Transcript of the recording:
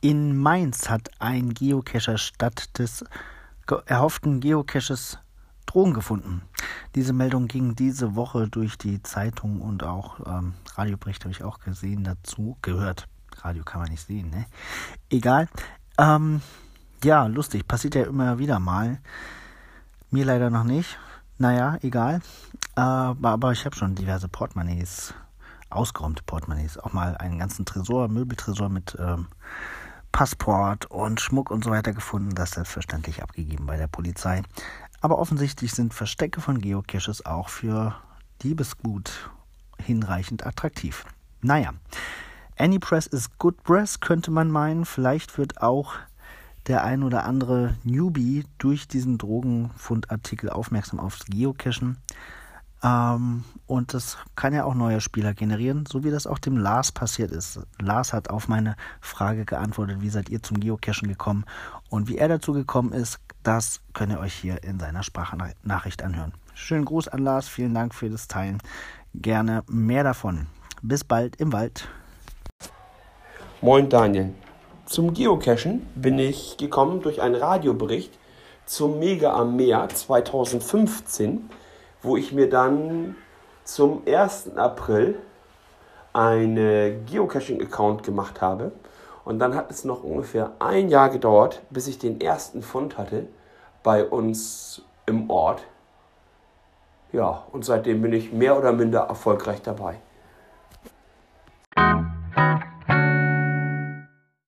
In Mainz hat ein Geocacher statt des erhofften Geocaches Drogen gefunden. Diese Meldung ging diese Woche durch die Zeitung und auch ähm, Radiobericht habe ich auch gesehen dazu, gehört. Radio kann man nicht sehen, ne? Egal. Ähm, ja, lustig, passiert ja immer wieder mal. Mir leider noch nicht. Naja, egal. Äh, aber ich habe schon diverse Portemonnaies, ausgeräumte Portemonnaies, auch mal einen ganzen Tresor, Möbeltresor mit ähm, Passport und Schmuck und so weiter gefunden. Das selbstverständlich abgegeben bei der Polizei. Aber offensichtlich sind Verstecke von Geocaches auch für Diebesgut hinreichend attraktiv. Naja, Any Press is good press, könnte man meinen. Vielleicht wird auch der ein oder andere Newbie durch diesen Drogenfundartikel aufmerksam aufs Geocachen. Ähm, und das kann ja auch neue Spieler generieren, so wie das auch dem Lars passiert ist. Lars hat auf meine Frage geantwortet, wie seid ihr zum Geocachen gekommen und wie er dazu gekommen ist, das könnt ihr euch hier in seiner Sprachnachricht anhören. Schönen Gruß an Lars, vielen Dank für das Teilen. Gerne mehr davon. Bis bald im Wald. Moin Daniel. Zum Geocachen bin ich gekommen durch einen Radiobericht zum Mega am Meer 2015 wo ich mir dann zum 1. April einen Geocaching-Account gemacht habe. Und dann hat es noch ungefähr ein Jahr gedauert, bis ich den ersten Fund hatte bei uns im Ort. Ja, und seitdem bin ich mehr oder minder erfolgreich dabei.